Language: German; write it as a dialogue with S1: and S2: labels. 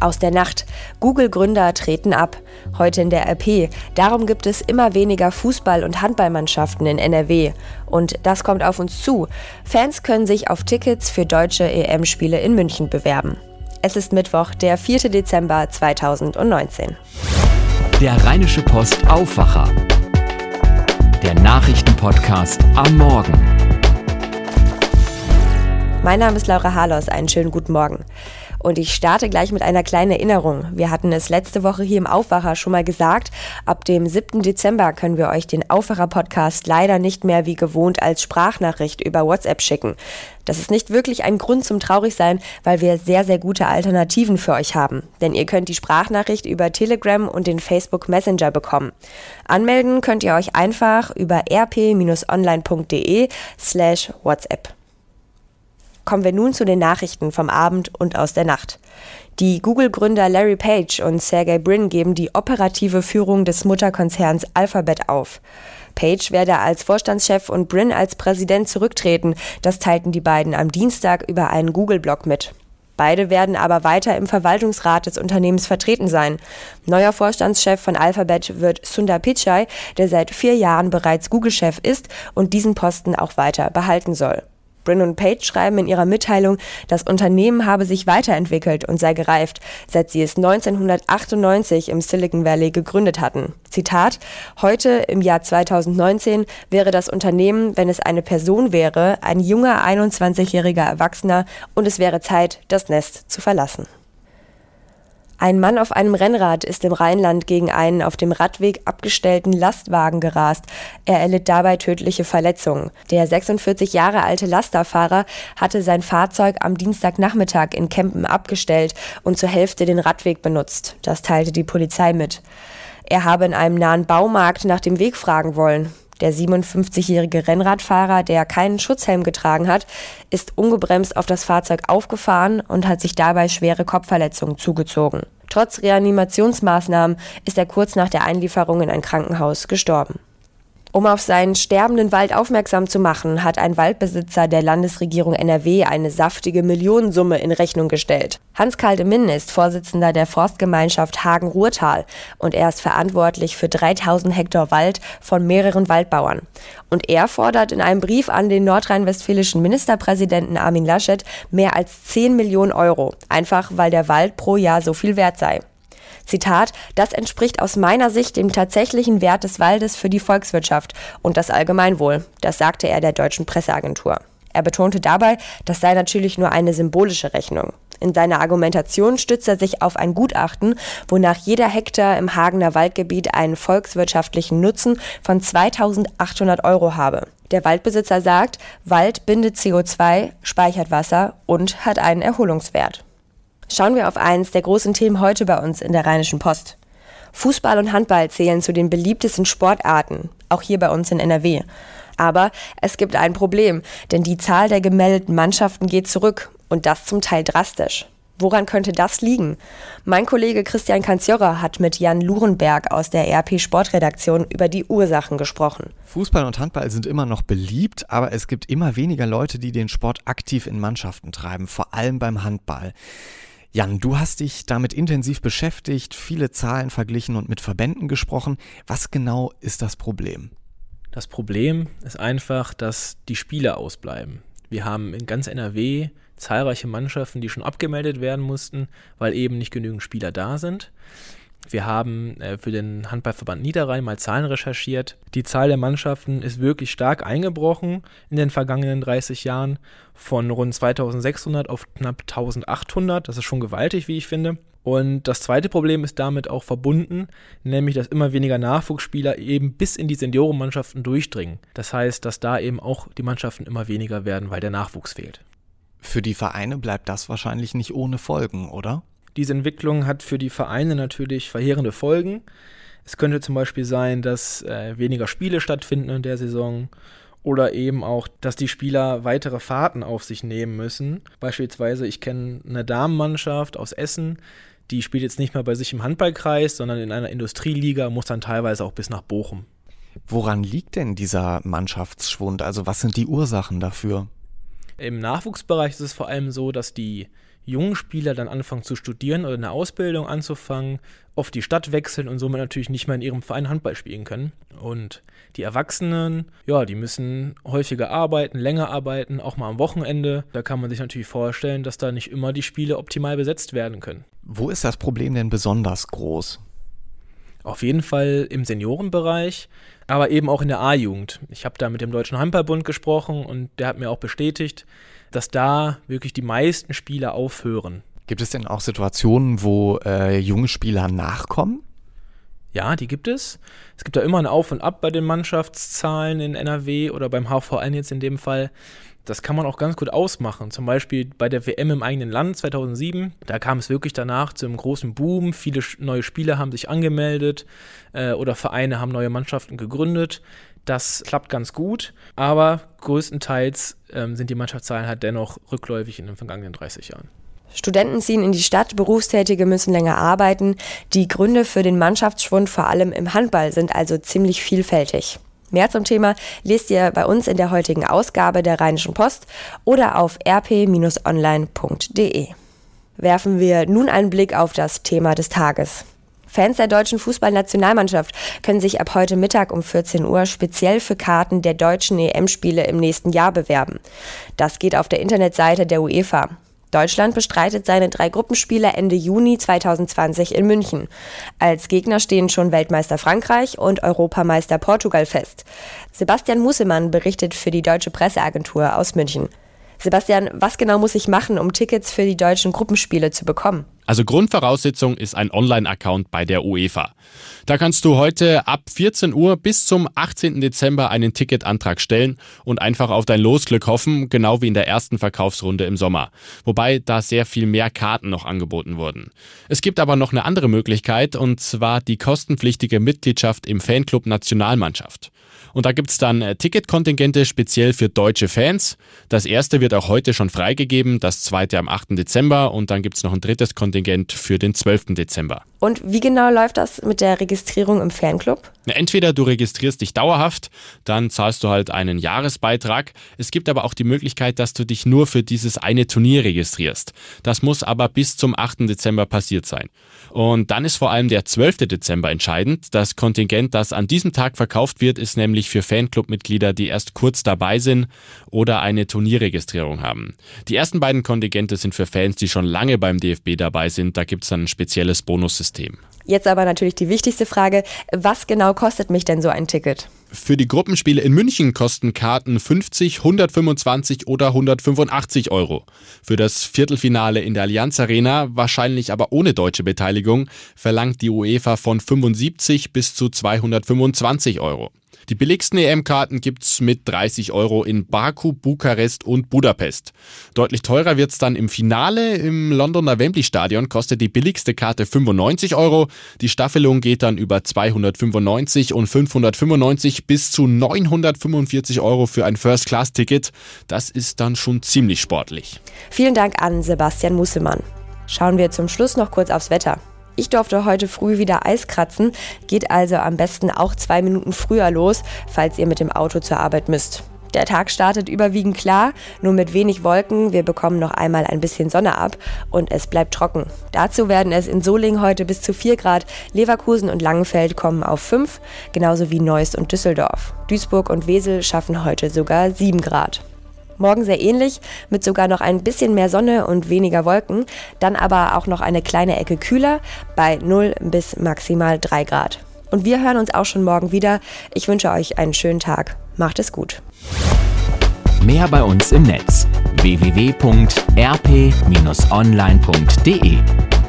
S1: Aus der Nacht. Google-Gründer treten ab. Heute in der RP. Darum gibt es immer weniger Fußball- und Handballmannschaften in NRW. Und das kommt auf uns zu. Fans können sich auf Tickets für deutsche EM-Spiele in München bewerben. Es ist Mittwoch, der 4. Dezember 2019.
S2: Der Rheinische Post Aufwacher. Der Nachrichtenpodcast am Morgen.
S1: Mein Name ist Laura Harlos. Einen schönen guten Morgen. Und ich starte gleich mit einer kleinen Erinnerung. Wir hatten es letzte Woche hier im Aufwacher schon mal gesagt. Ab dem 7. Dezember können wir euch den Aufwacher-Podcast leider nicht mehr wie gewohnt als Sprachnachricht über WhatsApp schicken. Das ist nicht wirklich ein Grund zum Traurigsein, weil wir sehr, sehr gute Alternativen für euch haben. Denn ihr könnt die Sprachnachricht über Telegram und den Facebook Messenger bekommen. Anmelden könnt ihr euch einfach über rp-online.de slash WhatsApp. Kommen wir nun zu den Nachrichten vom Abend und aus der Nacht. Die Google-Gründer Larry Page und Sergey Brin geben die operative Führung des Mutterkonzerns Alphabet auf. Page werde als Vorstandschef und Brin als Präsident zurücktreten. Das teilten die beiden am Dienstag über einen Google-Blog mit. Beide werden aber weiter im Verwaltungsrat des Unternehmens vertreten sein. Neuer Vorstandschef von Alphabet wird Sundar Pichai, der seit vier Jahren bereits Google-Chef ist und diesen Posten auch weiter behalten soll. Und Page schreiben in ihrer Mitteilung, das Unternehmen habe sich weiterentwickelt und sei gereift, seit sie es 1998 im Silicon Valley gegründet hatten. Zitat, heute im Jahr 2019 wäre das Unternehmen, wenn es eine Person wäre, ein junger 21-jähriger Erwachsener und es wäre Zeit, das Nest zu verlassen. Ein Mann auf einem Rennrad ist im Rheinland gegen einen auf dem Radweg abgestellten Lastwagen gerast. Er erlitt dabei tödliche Verletzungen. Der 46 Jahre alte Lasterfahrer hatte sein Fahrzeug am Dienstagnachmittag in Kempen abgestellt und zur Hälfte den Radweg benutzt. Das teilte die Polizei mit. Er habe in einem nahen Baumarkt nach dem Weg fragen wollen. Der 57-jährige Rennradfahrer, der keinen Schutzhelm getragen hat, ist ungebremst auf das Fahrzeug aufgefahren und hat sich dabei schwere Kopfverletzungen zugezogen. Trotz Reanimationsmaßnahmen ist er kurz nach der Einlieferung in ein Krankenhaus gestorben. Um auf seinen sterbenden Wald aufmerksam zu machen, hat ein Waldbesitzer der Landesregierung NRW eine saftige Millionensumme in Rechnung gestellt. Hans Kaldeminn ist Vorsitzender der Forstgemeinschaft Hagen-Ruhrtal und er ist verantwortlich für 3000 Hektar Wald von mehreren Waldbauern. Und er fordert in einem Brief an den nordrhein-westfälischen Ministerpräsidenten Armin Laschet mehr als 10 Millionen Euro, einfach weil der Wald pro Jahr so viel wert sei. Zitat, das entspricht aus meiner Sicht dem tatsächlichen Wert des Waldes für die Volkswirtschaft und das Allgemeinwohl. Das sagte er der deutschen Presseagentur. Er betonte dabei, das sei natürlich nur eine symbolische Rechnung. In seiner Argumentation stützt er sich auf ein Gutachten, wonach jeder Hektar im Hagener Waldgebiet einen volkswirtschaftlichen Nutzen von 2800 Euro habe. Der Waldbesitzer sagt, Wald bindet CO2, speichert Wasser und hat einen Erholungswert. Schauen wir auf eins der großen Themen heute bei uns in der Rheinischen Post. Fußball und Handball zählen zu den beliebtesten Sportarten, auch hier bei uns in NRW. Aber es gibt ein Problem, denn die Zahl der gemeldeten Mannschaften geht zurück und das zum Teil drastisch. Woran könnte das liegen? Mein Kollege Christian Kanzjorra hat mit Jan Lurenberg aus der RP Sportredaktion über die Ursachen gesprochen.
S3: Fußball und Handball sind immer noch beliebt, aber es gibt immer weniger Leute, die den Sport aktiv in Mannschaften treiben, vor allem beim Handball. Jan, du hast dich damit intensiv beschäftigt, viele Zahlen verglichen und mit Verbänden gesprochen. Was genau ist das Problem?
S4: Das Problem ist einfach, dass die Spiele ausbleiben. Wir haben in ganz NRW zahlreiche Mannschaften, die schon abgemeldet werden mussten, weil eben nicht genügend Spieler da sind. Wir haben äh, für den Handballverband Niederrhein mal Zahlen recherchiert. Die Zahl der Mannschaften ist wirklich stark eingebrochen in den vergangenen 30 Jahren von rund 2600 auf knapp 1800. Das ist schon gewaltig, wie ich finde. Und das zweite Problem ist damit auch verbunden, nämlich dass immer weniger Nachwuchsspieler eben bis in die Seniorenmannschaften durchdringen. Das heißt, dass da eben auch die Mannschaften immer weniger werden, weil der Nachwuchs fehlt.
S3: Für die Vereine bleibt das wahrscheinlich nicht ohne Folgen, oder?
S4: Diese Entwicklung hat für die Vereine natürlich verheerende Folgen. Es könnte zum Beispiel sein, dass äh, weniger Spiele stattfinden in der Saison oder eben auch, dass die Spieler weitere Fahrten auf sich nehmen müssen. Beispielsweise, ich kenne eine Damenmannschaft aus Essen, die spielt jetzt nicht mehr bei sich im Handballkreis, sondern in einer Industrieliga, muss dann teilweise auch bis nach Bochum.
S3: Woran liegt denn dieser Mannschaftsschwund? Also was sind die Ursachen dafür?
S4: Im Nachwuchsbereich ist es vor allem so, dass die jungen Spieler dann anfangen zu studieren oder eine Ausbildung anzufangen, oft die Stadt wechseln und somit natürlich nicht mehr in ihrem Verein Handball spielen können. Und die Erwachsenen, ja, die müssen häufiger arbeiten, länger arbeiten, auch mal am Wochenende. Da kann man sich natürlich vorstellen, dass da nicht immer die Spiele optimal besetzt werden können.
S3: Wo ist das Problem denn besonders groß?
S4: Auf jeden Fall im Seniorenbereich, aber eben auch in der A-Jugend. Ich habe da mit dem Deutschen Handballbund gesprochen und der hat mir auch bestätigt, dass da wirklich die meisten Spieler aufhören.
S3: Gibt es denn auch Situationen, wo äh, junge Spieler nachkommen?
S4: Ja, die gibt es. Es gibt da immer ein Auf und Ab bei den Mannschaftszahlen in NRW oder beim HVN jetzt in dem Fall. Das kann man auch ganz gut ausmachen. Zum Beispiel bei der WM im eigenen Land 2007. Da kam es wirklich danach zu einem großen Boom. Viele neue Spieler haben sich angemeldet äh, oder Vereine haben neue Mannschaften gegründet. Das klappt ganz gut, aber größtenteils ähm, sind die Mannschaftszahlen halt dennoch rückläufig in den vergangenen 30 Jahren.
S1: Studenten ziehen in die Stadt, Berufstätige müssen länger arbeiten. Die Gründe für den Mannschaftsschwund vor allem im Handball sind also ziemlich vielfältig. Mehr zum Thema lest ihr bei uns in der heutigen Ausgabe der Rheinischen Post oder auf rp-online.de. Werfen wir nun einen Blick auf das Thema des Tages. Fans der deutschen Fußballnationalmannschaft können sich ab heute Mittag um 14 Uhr speziell für Karten der deutschen EM-Spiele im nächsten Jahr bewerben. Das geht auf der Internetseite der UEFA. Deutschland bestreitet seine drei Gruppenspiele Ende Juni 2020 in München. Als Gegner stehen schon Weltmeister Frankreich und Europameister Portugal fest. Sebastian Musemann berichtet für die Deutsche Presseagentur aus München. Sebastian, was genau muss ich machen, um Tickets für die deutschen Gruppenspiele zu bekommen?
S5: Also Grundvoraussetzung ist ein Online-Account bei der UEFA. Da kannst du heute ab 14 Uhr bis zum 18. Dezember einen Ticketantrag stellen und einfach auf dein Losglück hoffen, genau wie in der ersten Verkaufsrunde im Sommer. Wobei da sehr viel mehr Karten noch angeboten wurden. Es gibt aber noch eine andere Möglichkeit und zwar die kostenpflichtige Mitgliedschaft im Fanclub Nationalmannschaft. Und da gibt's dann äh, Ticketkontingente speziell für deutsche Fans. Das erste wird auch heute schon freigegeben, das zweite am 8. Dezember und dann gibt's noch ein drittes Kontingent für den 12. Dezember.
S1: Und wie genau läuft das mit der Registrierung im Fanclub?
S5: Entweder du registrierst dich dauerhaft, dann zahlst du halt einen Jahresbeitrag. Es gibt aber auch die Möglichkeit, dass du dich nur für dieses eine Turnier registrierst. Das muss aber bis zum 8. Dezember passiert sein. Und dann ist vor allem der 12. Dezember entscheidend. Das Kontingent, das an diesem Tag verkauft wird, ist nämlich für Fanclub-Mitglieder, die erst kurz dabei sind oder eine Turnierregistrierung haben. Die ersten beiden Kontingente sind für Fans, die schon lange beim DFB dabei sind. Da gibt es dann ein spezielles Bonussystem.
S1: Jetzt aber natürlich die wichtigste Frage, was genau kostet mich denn so ein Ticket?
S5: Für die Gruppenspiele in München kosten Karten 50, 125 oder 185 Euro. Für das Viertelfinale in der Allianz Arena, wahrscheinlich aber ohne deutsche Beteiligung, verlangt die UEFA von 75 bis zu 225 Euro. Die billigsten EM-Karten gibt's mit 30 Euro in Baku, Bukarest und Budapest. Deutlich teurer wird's dann im Finale. Im Londoner Wembley Stadion kostet die billigste Karte 95 Euro. Die Staffelung geht dann über 295 und 595 bis zu 945 Euro für ein First-Class-Ticket. Das ist dann schon ziemlich sportlich.
S1: Vielen Dank an Sebastian Mussemann. Schauen wir zum Schluss noch kurz aufs Wetter. Ich durfte heute früh wieder Eis kratzen, geht also am besten auch zwei Minuten früher los, falls ihr mit dem Auto zur Arbeit müsst. Der Tag startet überwiegend klar, nur mit wenig Wolken. Wir bekommen noch einmal ein bisschen Sonne ab und es bleibt trocken. Dazu werden es in Solingen heute bis zu 4 Grad, Leverkusen und Langenfeld kommen auf 5, genauso wie Neuss und Düsseldorf. Duisburg und Wesel schaffen heute sogar 7 Grad. Morgen sehr ähnlich, mit sogar noch ein bisschen mehr Sonne und weniger Wolken, dann aber auch noch eine kleine Ecke kühler bei 0 bis maximal 3 Grad. Und wir hören uns auch schon morgen wieder. Ich wünsche euch einen schönen Tag. Macht es gut.
S2: Mehr bei uns im Netz www.rp-online.de